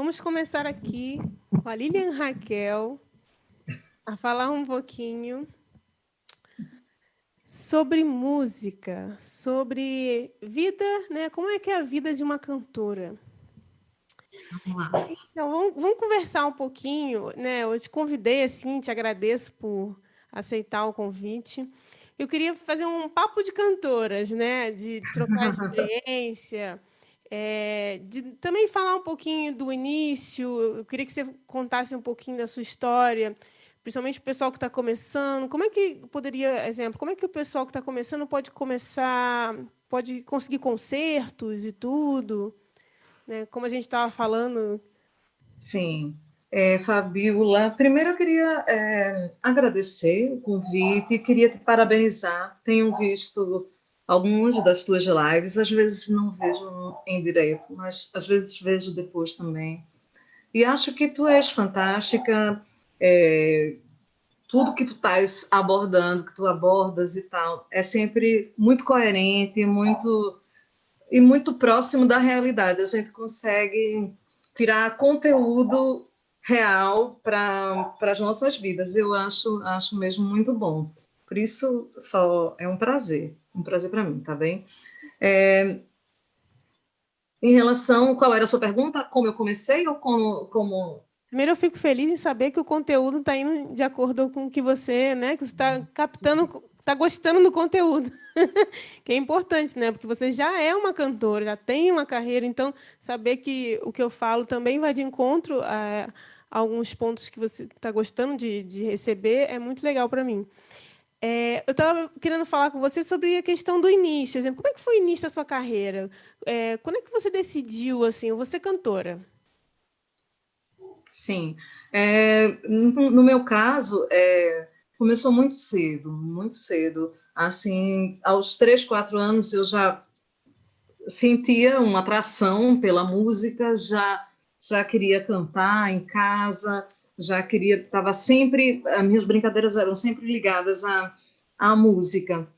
vamos começar aqui com a Lilian Raquel a falar um pouquinho sobre música, sobre vida, né? Como é que é a vida de uma cantora? Então, vamos, vamos conversar um pouquinho, né? Eu te convidei assim, te agradeço por aceitar o convite. Eu queria fazer um papo de cantoras, né? De trocar experiência, é, de também falar um pouquinho do início. Eu queria que você contasse um pouquinho da sua história, principalmente o pessoal que está começando. Como é que poderia, exemplo, como é que o pessoal que está começando pode começar, pode conseguir concertos e tudo? Né? Como a gente estava falando. Sim. É, Fabiola, primeiro eu queria é, agradecer o convite, queria te parabenizar. Tenho visto algumas das tuas lives, às vezes não vejo em direto, mas às vezes vejo depois também. E acho que tu és fantástica, é, tudo que tu estás abordando, que tu abordas e tal, é sempre muito coerente, muito e muito próximo da realidade. A gente consegue tirar conteúdo real para as nossas vidas. Eu acho, acho mesmo muito bom. Por isso, só é um prazer, um prazer para mim, tá bem? É, em relação, qual era a sua pergunta? Como eu comecei ou como, como... Primeiro, eu fico feliz em saber que o conteúdo está indo de acordo com o que você, né, que você está captando, está gostando do conteúdo, que é importante, né? Porque você já é uma cantora, já tem uma carreira, então saber que o que eu falo também vai de encontro a, a alguns pontos que você está gostando de, de receber é muito legal para mim. É, eu estava querendo falar com você sobre a questão do início. Exemplo, como é que foi o início da sua carreira? É, quando é que você decidiu, assim, você cantora? Sim. É, no, no, meu caso, é, começou muito cedo, muito cedo. Assim, aos três, quatro anos eu já sentia uma atração pela música, já já queria cantar em casa, já queria, estava sempre, as minhas brincadeiras eram sempre ligadas à, à música.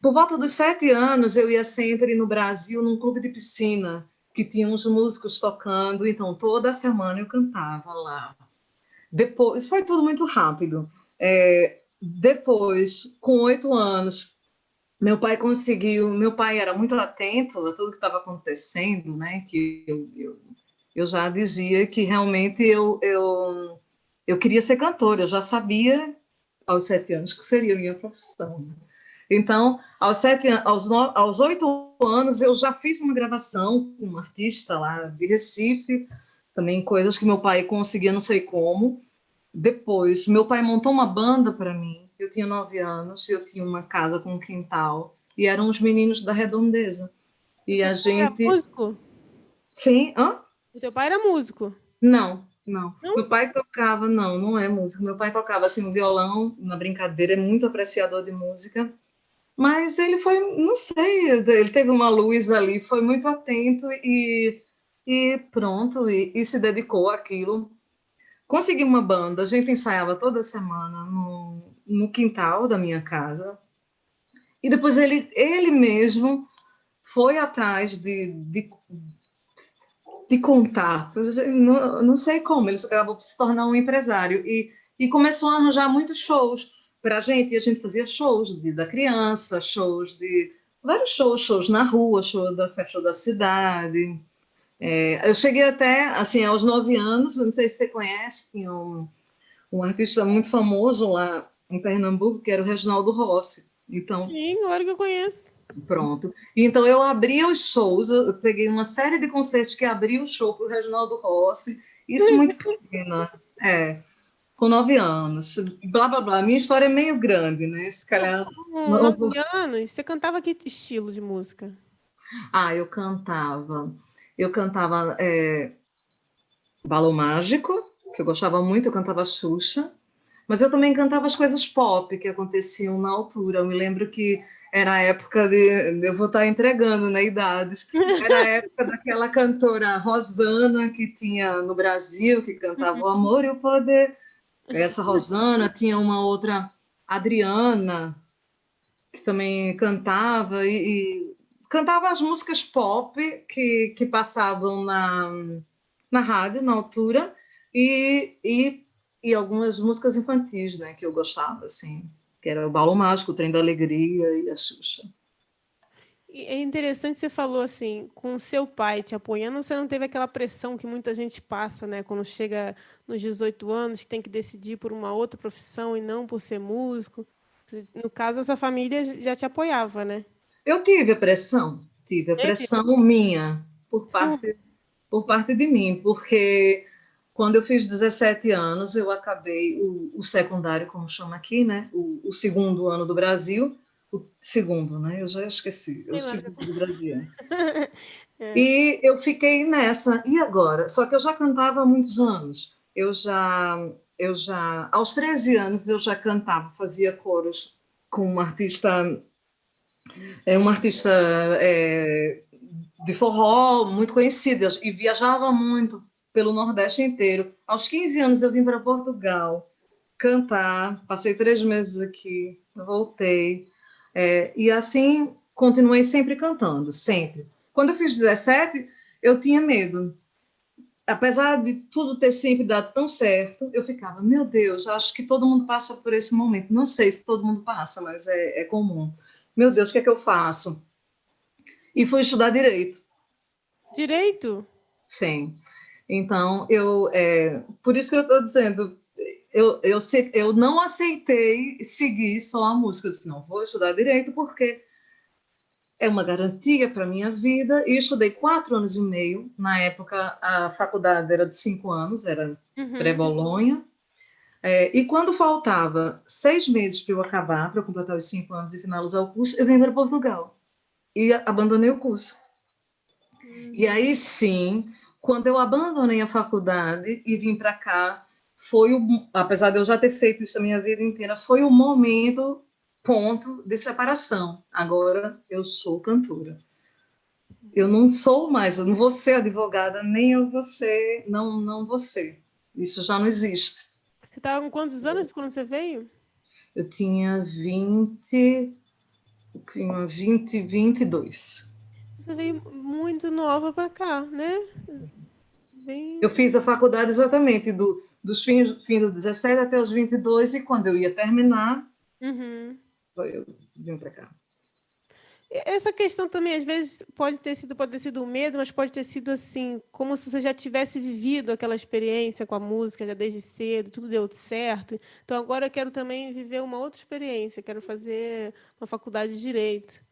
Por volta dos sete anos, eu ia sempre no Brasil num clube de piscina, que tinha uns músicos tocando, então toda semana eu cantava lá. Depois, foi tudo muito rápido. É, depois, com oito anos, meu pai conseguiu. Meu pai era muito atento a tudo que estava acontecendo, né? Que eu, eu, eu já dizia que realmente eu, eu eu queria ser cantora, eu já sabia aos sete anos que seria a minha profissão. Então, aos sete, aos, no, aos oito anos, eu já fiz uma gravação com um artista lá de Recife, também coisas que meu pai conseguia, não sei como. Depois, meu pai montou uma banda para mim. Eu tinha nove anos, eu tinha uma casa com um quintal e eram os meninos da Redondeza. E a gente. Era músico? Sim, hã? O teu pai era músico? Não, não. não. Meu pai tocava, não, não é música. Meu pai tocava assim no violão, na brincadeira, é muito apreciador de música. Mas ele foi, não sei, ele teve uma luz ali, foi muito atento e, e pronto, e, e se dedicou àquilo. Consegui uma banda, a gente ensaiava toda semana no, no quintal da minha casa. E depois ele, ele mesmo foi atrás de, de de contato, não, não sei como, ele acabou se tornar um empresário e, e começou a arranjar muitos shows para a gente, e a gente fazia shows de, da criança, shows de vários shows, shows na rua, show da festa da cidade. É, eu cheguei até, assim, aos nove anos, não sei se você conhece, tinha um, um artista muito famoso lá em Pernambuco, que era o Reginaldo Rossi. Então, Sim, agora que eu conheço. Pronto. Então eu abria os shows, eu peguei uma série de concertos que abria o show para o Reginaldo Rossi, isso muito pequena, é, com nove anos, blá blá blá. Minha história é meio grande, né? Se calhar. nove anos, você cantava que estilo de música? Ah, eu cantava. Eu cantava é, Balão Mágico, que eu gostava muito, eu cantava Xuxa, mas eu também cantava as coisas pop que aconteciam na altura. Eu me lembro que era a época de. Eu vou estar entregando né, idades. Era a época daquela cantora Rosana que tinha no Brasil, que cantava O Amor e o Poder. Essa Rosana tinha uma outra, Adriana, que também cantava, e, e cantava as músicas pop que, que passavam na, na rádio, na altura, e, e, e algumas músicas infantis, né, que eu gostava, assim, que era o Balo Mágico, o Trem da Alegria e a Xuxa. É interessante você falou assim, com seu pai te apoiando, você não teve aquela pressão que muita gente passa, né? Quando chega nos 18 anos, que tem que decidir por uma outra profissão e não por ser músico. No caso, a sua família já te apoiava, né? Eu tive a pressão, tive a pressão minha por parte, por parte de mim, porque quando eu fiz 17 anos, eu acabei o, o secundário, como chama aqui, né? O, o, segundo ano do Brasil, o segundo, né? Eu já esqueci, é o segundo do Brasil. é. E eu fiquei nessa. E agora? Só que eu já cantava há muitos anos. Eu já, eu já, aos 13 anos, eu já cantava, fazia coros com uma artista, é uma artista é, de forró muito conhecida e viajava muito pelo Nordeste inteiro. Aos 15 anos eu vim para Portugal cantar, passei três meses aqui, voltei. É, e assim continuei sempre cantando, sempre. Quando eu fiz 17, eu tinha medo. Apesar de tudo ter sempre dado tão certo, eu ficava, meu Deus, acho que todo mundo passa por esse momento. Não sei se todo mundo passa, mas é, é comum. Meu Deus, o que é que eu faço? E fui estudar direito. Direito? Sim. Então, eu, é, por isso que eu estou dizendo, eu, eu, eu não aceitei seguir só a música. Eu disse, não, vou estudar direito porque é uma garantia para a minha vida. E estudei quatro anos e meio. Na época, a faculdade era de cinco anos, era uhum. pré-Bolonha. É, e quando faltava seis meses para eu acabar, para eu completar os cinco anos e finalizar o curso, eu vim para Portugal. E abandonei o curso. Uhum. E aí sim, quando eu abandonei a faculdade e vim para cá, foi o, apesar de eu já ter feito isso a minha vida inteira, foi o momento ponto de separação. Agora eu sou cantora. Eu não sou mais, eu não vou ser advogada, nem eu vou ser, não, não vou ser. Isso já não existe. Você estava com quantos anos quando você veio? Eu tinha 20, tinha 20, 22. Veio muito nova para cá, né? Bem... Eu fiz a faculdade exatamente do, dos fins, fim do 17 até os 22, e quando eu ia terminar, uhum. eu vim para cá. Essa questão também, às vezes, pode ter sido pode ter sido um medo, mas pode ter sido assim, como se você já tivesse vivido aquela experiência com a música já desde cedo, tudo deu certo. Então agora eu quero também viver uma outra experiência, quero fazer uma faculdade de direito.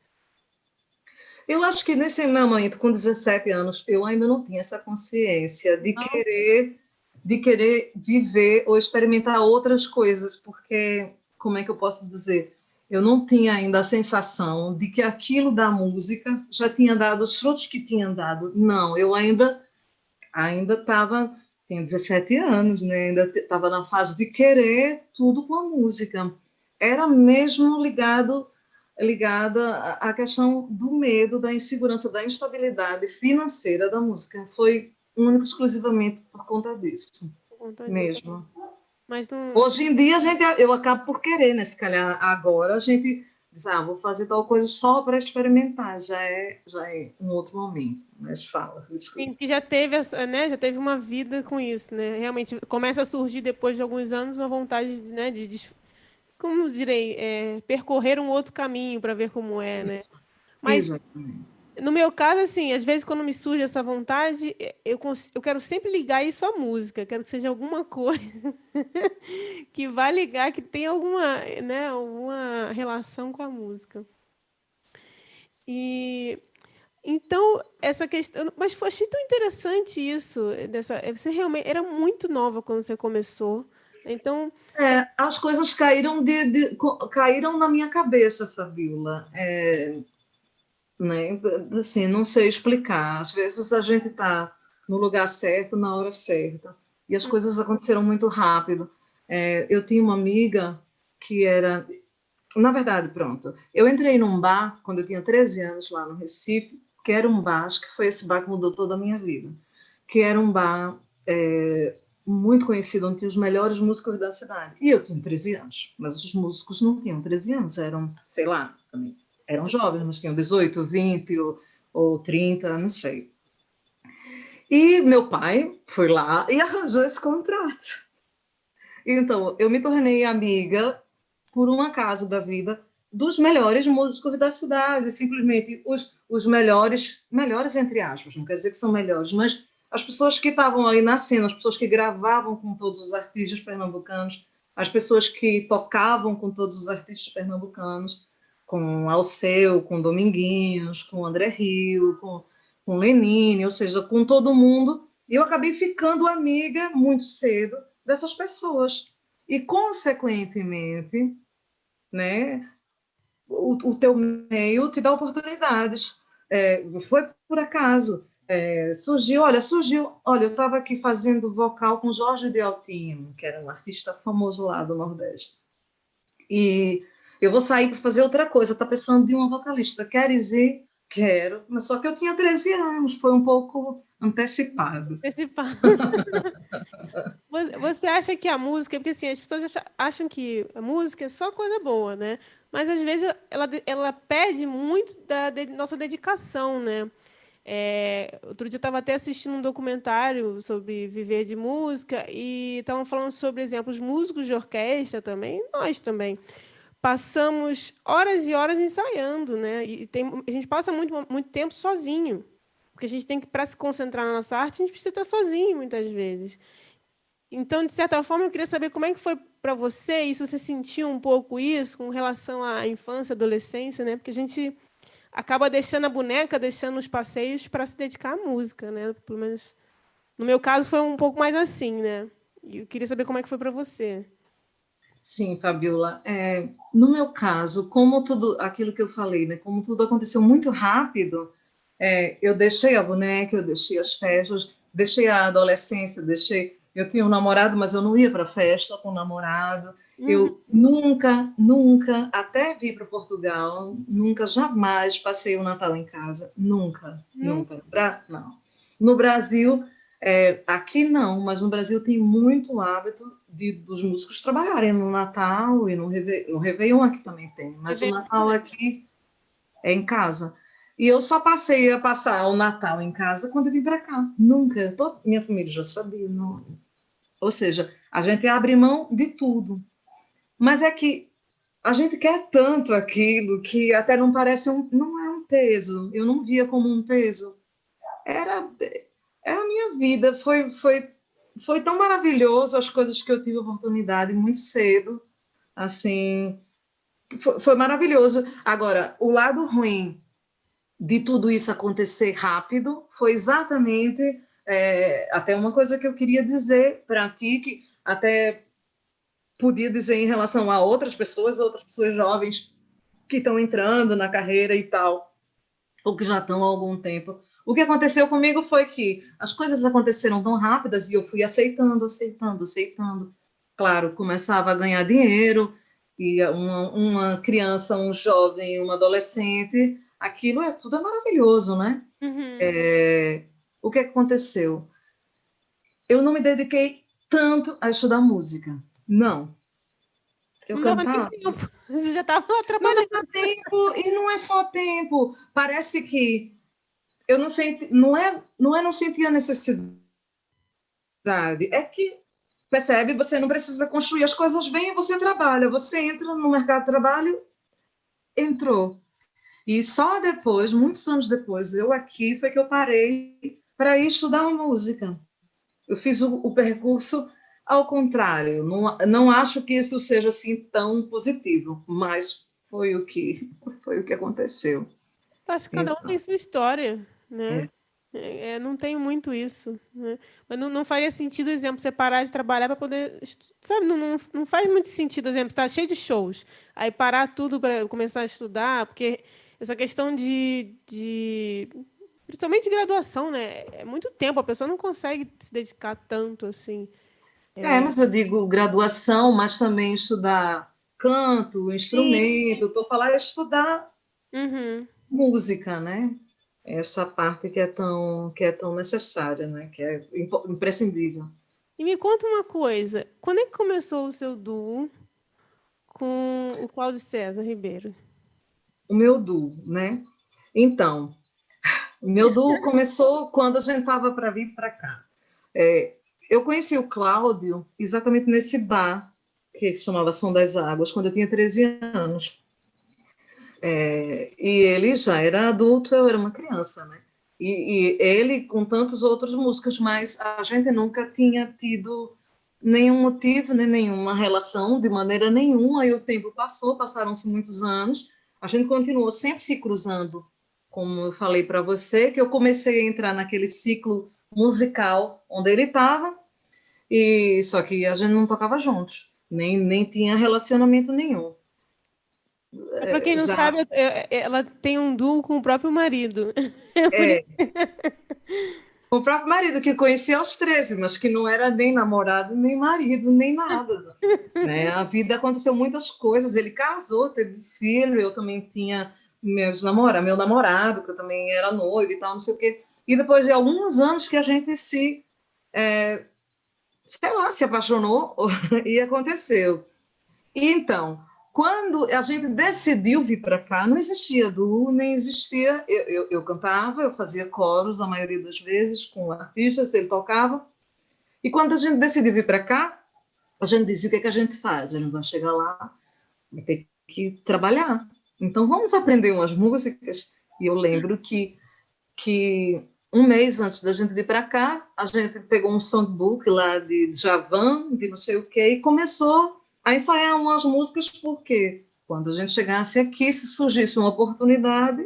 Eu acho que nesse momento, com 17 anos, eu ainda não tinha essa consciência de ah. querer de querer viver ou experimentar outras coisas, porque como é que eu posso dizer? Eu não tinha ainda a sensação de que aquilo da música já tinha dado os frutos que tinha dado. Não, eu ainda ainda estava tinha 17 anos, né? Ainda estava na fase de querer tudo com a música. Era mesmo ligado ligada à questão do medo, da insegurança, da instabilidade financeira da música. Foi único exclusivamente por conta disso. Por conta mesmo. Disso. Mas não... Hoje em dia a gente, eu acabo por querer, né? Se calhar agora a gente diz, ah, vou fazer tal coisa só para experimentar, já é, já é um outro momento. Mas fala, desculpa. Sim, que já teve, né? Já teve uma vida com isso, né? Realmente começa a surgir depois de alguns anos uma vontade, né? De como direi, é, percorrer um outro caminho para ver como é, né? Mas Exatamente. no meu caso, assim, às vezes quando me surge essa vontade, eu, eu quero sempre ligar isso à música, quero que seja alguma coisa que vá ligar, que tenha alguma, né, alguma relação com a música. E então, essa questão. Mas foi achei tão interessante isso. Dessa, você realmente era muito nova quando você começou. Então. É, as coisas caíram, de, de, caíram na minha cabeça, Fabiola. É, né? Assim, não sei explicar. Às vezes a gente está no lugar certo, na hora certa. E as coisas aconteceram muito rápido. É, eu tinha uma amiga que era. Na verdade, pronto. Eu entrei num bar quando eu tinha 13 anos lá no Recife, que era um bar, acho que foi esse bar que mudou toda a minha vida. Que era um bar é, muito conhecido, onde tinha os melhores músicos da cidade. E eu tinha 13 anos, mas os músicos não tinham 13 anos, eram, sei lá, também, eram jovens, mas tinham 18, 20 ou, ou 30, não sei. E meu pai foi lá e arranjou esse contrato. Então, eu me tornei amiga, por um acaso da vida, dos melhores músicos da cidade, simplesmente os, os melhores, melhores entre aspas, não quer dizer que são melhores, mas as pessoas que estavam aí na cena, as pessoas que gravavam com todos os artistas pernambucanos, as pessoas que tocavam com todos os artistas pernambucanos, com Alceu, com Dominguinhos, com André Rio, com, com Lenine, ou seja, com todo mundo. E eu acabei ficando amiga muito cedo dessas pessoas. E, consequentemente, né, o, o teu meio te dá oportunidades. É, foi por acaso. É, surgiu, olha, surgiu, olha, eu estava aqui fazendo vocal com Jorge de Altino, que era um artista famoso lá do Nordeste. E eu vou sair para fazer outra coisa, está precisando de uma vocalista. Queres ir? Quero. Mas só que eu tinha 13 anos, foi um pouco antecipado. Antecipado. Você acha que a música, porque assim, as pessoas acham que a música é só coisa boa, né? Mas às vezes ela, ela pede muito da nossa dedicação, né? É, outro dia eu estava até assistindo um documentário sobre viver de música e estavam falando sobre exemplos músicos de orquestra também, nós também passamos horas e horas ensaiando, né? E tem, a gente passa muito, muito tempo sozinho, porque a gente tem que, para se concentrar na nossa arte, a gente precisa estar sozinho muitas vezes. Então, de certa forma, eu queria saber como é que foi para você, e se você sentiu um pouco isso com relação à infância, adolescência, né? Porque a gente acaba deixando a boneca, deixando os passeios para se dedicar à música, né? Pelo menos no meu caso foi um pouco mais assim, né? E eu queria saber como é que foi para você. Sim, Fabiola. É, no meu caso, como tudo aquilo que eu falei, né, como tudo aconteceu muito rápido, é, eu deixei a boneca, eu deixei as festas, deixei a adolescência, deixei. Eu tinha um namorado, mas eu não ia para festa com o namorado. Hum. Eu nunca, nunca, até vir para Portugal, nunca, jamais passei o Natal em casa. Nunca, hum. nunca. Pra, não. No Brasil, é, aqui não, mas no Brasil tem muito hábito de, dos músicos trabalharem no Natal e no, Reve, no Réveillon aqui também tem, mas o Natal aqui é em casa. E eu só passei a passar o Natal em casa quando eu vim para cá. Nunca. Toda, minha família já sabia. Não. Ou seja, a gente abre mão de tudo. Mas é que a gente quer tanto aquilo que até não parece um, não é um peso. Eu não via como um peso. Era é a minha vida. Foi, foi, foi tão maravilhoso as coisas que eu tive oportunidade muito cedo. Assim, foi, foi maravilhoso. Agora, o lado ruim de tudo isso acontecer rápido foi exatamente é, até uma coisa que eu queria dizer para ti, que até podia dizer em relação a outras pessoas, outras pessoas jovens que estão entrando na carreira e tal, ou que já estão há algum tempo. O que aconteceu comigo foi que as coisas aconteceram tão rápidas e eu fui aceitando, aceitando, aceitando. Claro, começava a ganhar dinheiro e uma, uma criança, um jovem, uma adolescente, aquilo é tudo é maravilhoso, né? Uhum. É, o que aconteceu? Eu não me dediquei tanto a estudar música. Não. Eu não cantava. Tempo. Você já estava lá trabalhando. Não tempo, e não é só tempo. Parece que eu não senti, não é, não é não sentir a necessidade, é que percebe, você não precisa construir as coisas bem, você trabalha, você entra no mercado de trabalho, entrou. E só depois, muitos anos depois, eu aqui foi que eu parei para ir estudar música. Eu fiz o, o percurso ao contrário. Não, não acho que isso seja assim tão positivo, mas foi o que foi o que aconteceu. Acho que cada um tem sua história né? É. é, não tem muito isso, né? Mas não, não faria sentido, exemplo, você parar de trabalhar para poder, sabe? Não, não, não faz muito sentido, exemplo, está cheio de shows, aí parar tudo para começar a estudar, porque essa questão de, de principalmente graduação, né? É muito tempo, a pessoa não consegue se dedicar tanto assim. É, é mas eu digo graduação, mas também estudar canto, instrumento, estou falando estudar uhum. música, né? essa parte que é tão que é tão necessária, né? Que é imprescindível. E me conta uma coisa, quando é que começou o seu duo com o Cláudio César Ribeiro? O meu duo, né? Então, Meu duo começou quando a gente estava para vir para cá. É, eu conheci o Cláudio exatamente nesse bar que se chamava Som das Águas, quando eu tinha 13 anos. É, e ele já era adulto, eu era uma criança, né? E, e, ele com tantos outros músicos, mas a gente nunca tinha tido nenhum motivo, nem nenhuma relação, de maneira nenhuma. Aí o tempo passou, passaram-se muitos anos, a gente continuou sempre se cruzando, como eu falei para você, que eu comecei a entrar naquele ciclo musical onde ele estava, e só que a gente não tocava juntos, nem, nem tinha relacionamento nenhum. É, para quem não Já... sabe, ela tem um duo com o próprio marido. É. o próprio marido, que conhecia aos 13, mas que não era nem namorado, nem marido, nem nada. né? A vida aconteceu muitas coisas. Ele casou, teve filho, eu também tinha meus namora, meu namorado, que eu também era noivo e tal, não sei o quê. E depois de alguns anos que a gente se, é, sei lá, se apaixonou e aconteceu. E então, quando a gente decidiu vir para cá, não existia duo, nem existia. Eu, eu, eu, cantava, eu fazia coros a maioria das vezes com artistas, ele tocava. E quando a gente decidiu vir para cá, a gente dizia: o que, é que a gente faz? A gente vai chegar lá, vai ter que trabalhar. Então vamos aprender umas músicas. E eu lembro que, que um mês antes da gente vir para cá, a gente pegou um songbook lá de Javan, de não sei o quê, e começou a ensaiar umas músicas, porque quando a gente chegasse aqui, se surgisse uma oportunidade,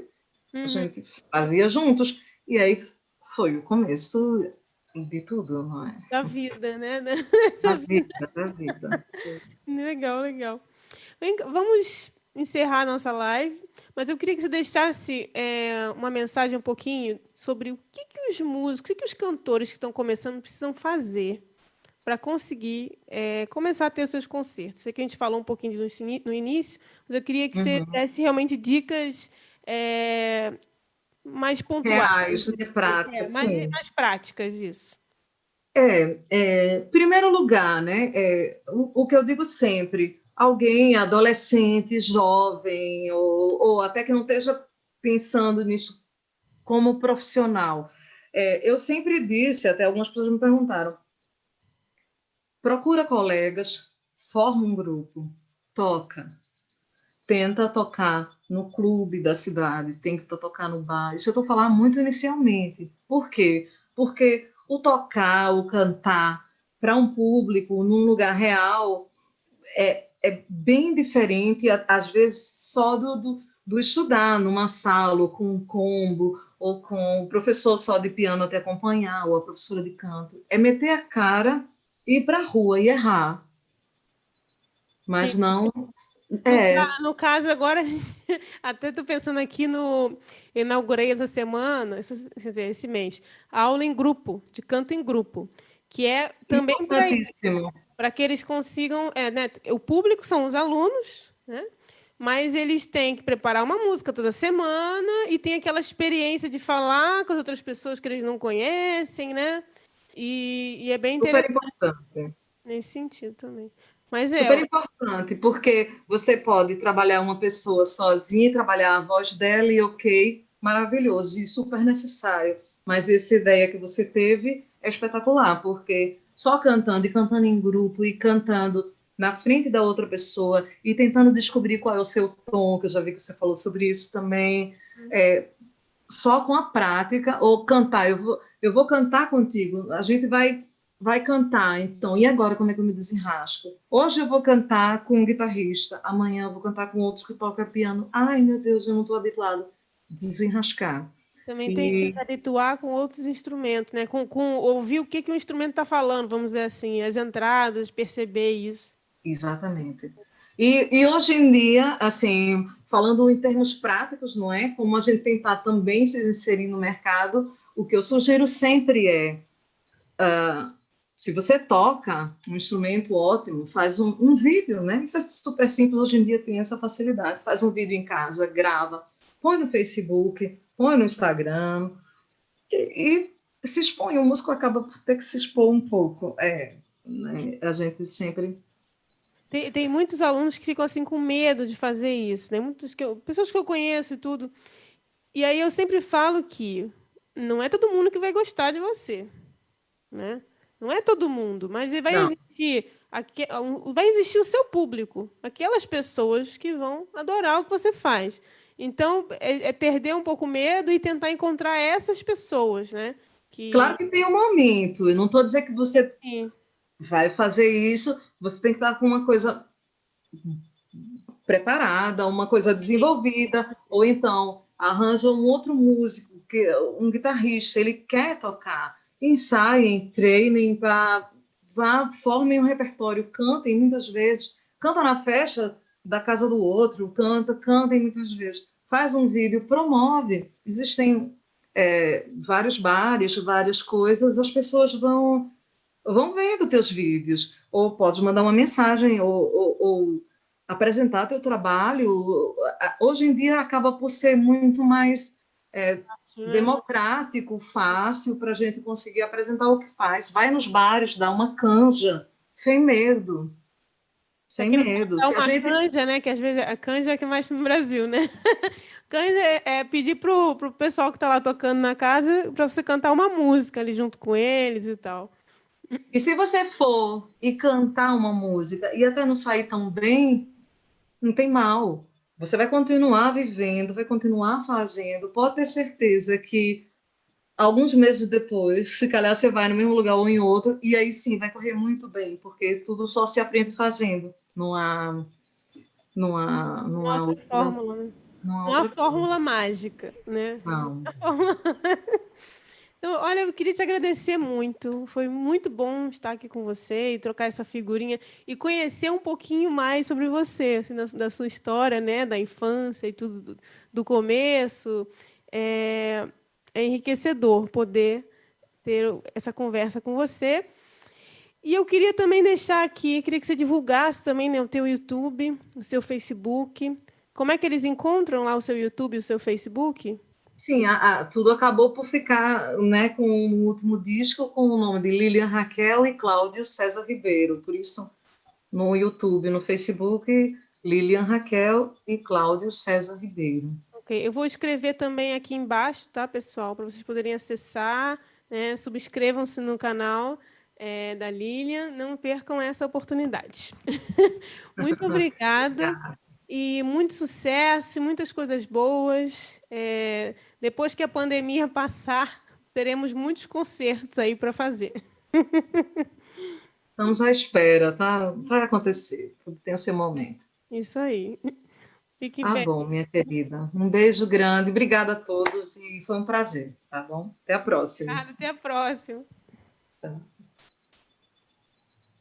uhum. a gente fazia juntos. E aí foi o começo de tudo, não é? Da vida, né? Da vida, da vida. legal, legal. Vem, vamos encerrar nossa live, mas eu queria que você deixasse é, uma mensagem um pouquinho sobre o que, que os músicos, o que, que os cantores que estão começando precisam fazer para conseguir é, começar a ter os seus concertos. Sei que a gente falou um pouquinho disso no início, mas eu queria que uhum. você desse realmente dicas é, mais pontuais. Reais, prática, é, mais, mais, práticas, isso. É, é primeiro lugar, né, é, o, o, que eu digo sempre, alguém adolescente, jovem, ou, ou até que não esteja pensando nisso como profissional, é, eu sempre disse, até algumas pessoas me perguntaram, Procura colegas, forma um grupo, toca. Tenta tocar no clube da cidade, tenta tocar no bar. Isso eu estou falando muito inicialmente. Por quê? Porque o tocar, o cantar para um público num lugar real é, é bem diferente, às vezes, só do, do, do estudar numa sala, ou com um combo, ou com o professor só de piano te acompanhar, ou a professora de canto. É meter a cara ir para a rua e errar. Mas não. É. No, no caso, agora, até estou pensando aqui no. Inaugurei essa semana, quer dizer, esse mês, aula em grupo, de canto em grupo, que é também para que eles consigam. É, né, o público são os alunos, né? mas eles têm que preparar uma música toda semana e tem aquela experiência de falar com as outras pessoas que eles não conhecem, né? E, e é bem interessante. Super importante. Nesse sentido também. Mas é. Super importante, porque você pode trabalhar uma pessoa sozinha, trabalhar a voz dela e ok, maravilhoso e super necessário. Mas essa ideia que você teve é espetacular, porque só cantando e cantando em grupo e cantando na frente da outra pessoa e tentando descobrir qual é o seu tom, que eu já vi que você falou sobre isso também, uhum. é, só com a prática, ou cantar, eu vou, eu vou cantar contigo, a gente vai vai cantar, então, e agora como é que eu me desenrasco? Hoje eu vou cantar com um guitarrista, amanhã eu vou cantar com outro que toca piano. Ai, meu Deus, eu não estou habituado. Desenrascar. Também tem que se habituar com outros instrumentos, né? Com, com ouvir o que, que o instrumento está falando, vamos dizer assim, as entradas, perceber isso. Exatamente. E, e, hoje em dia, assim, falando em termos práticos, não é? Como a gente tentar também se inserir no mercado, o que eu sugiro sempre é, uh, se você toca um instrumento ótimo, faz um, um, vídeo, né? Isso é super simples, hoje em dia tem essa facilidade. Faz um vídeo em casa, grava, põe no Facebook, põe no Instagram e, e se expõe. O músico acaba por ter que se expor um pouco. É, né? A gente sempre tem, tem, muitos alunos que ficam assim com medo de fazer isso, né? Muitos que eu, pessoas que eu conheço e tudo. E aí eu sempre falo que não é todo mundo que vai gostar de você, né? Não é todo mundo, mas vai não. existir vai existir o seu público, aquelas pessoas que vão adorar o que você faz. Então, é, é perder um pouco o medo e tentar encontrar essas pessoas, né? Que... Claro que tem um momento. Eu não estou dizendo que você Sim. vai fazer isso. Você tem que estar com uma coisa preparada, uma coisa desenvolvida, ou então arranja um outro músico, que um guitarrista, ele quer tocar, ensaiem, treinem para vá, formem um repertório, cantem muitas vezes, canta na festa da casa do outro, canta, cantem muitas vezes, faz um vídeo, promove. Existem é, vários bares, várias coisas, as pessoas vão vão vendo teus vídeos, ou pode mandar uma mensagem, ou, ou, ou apresentar teu trabalho. Hoje em dia acaba por ser muito mais é, né? democrático, fácil para a gente conseguir apresentar o que faz. Vai nos bares, dá uma canja, sem medo. Sem medo. É uma gente... canja, né? Que às vezes a canja é que mais no Brasil, né? canja é, é pedir pro, pro pessoal que está lá tocando na casa para você cantar uma música ali junto com eles e tal. E se você for e cantar uma música e até não sair tão bem, não tem mal. Você vai continuar vivendo, vai continuar fazendo. Pode ter certeza que alguns meses depois, se calhar você vai no mesmo lugar ou em outro, e aí sim vai correr muito bem, porque tudo só se aprende fazendo. Não há. Não há. Não, há outra fórmula, né? Não há, não há fórmula mágica, né? Não. Então, olha, eu queria te agradecer muito. Foi muito bom estar aqui com você e trocar essa figurinha e conhecer um pouquinho mais sobre você, assim, da, da, sua história, né, da infância e tudo do, do começo. É, é, enriquecedor poder ter essa conversa com você. E eu queria também deixar aqui, queria que você divulgasse também né, o teu YouTube, o seu Facebook. Como é que eles encontram lá o seu YouTube e o seu Facebook? Sim, a, a, tudo acabou por ficar né, com o último disco com o nome de Lilian Raquel e Cláudio César Ribeiro. Por isso, no YouTube, no Facebook, Lilian Raquel e Cláudio César Ribeiro. Ok, eu vou escrever também aqui embaixo, tá, pessoal, para vocês poderem acessar. Né, Subscrevam-se no canal é, da Lilian, não percam essa oportunidade. Muito obrigada. E muito sucesso, muitas coisas boas. É, depois que a pandemia passar, teremos muitos concertos aí para fazer. Estamos à espera, tá? Vai acontecer, tem o seu momento. Isso aí. Fique tá bem. bom, minha querida. Um beijo grande, obrigada a todos e foi um prazer, tá bom? Até a próxima. Obrigada, até a próxima. Tá.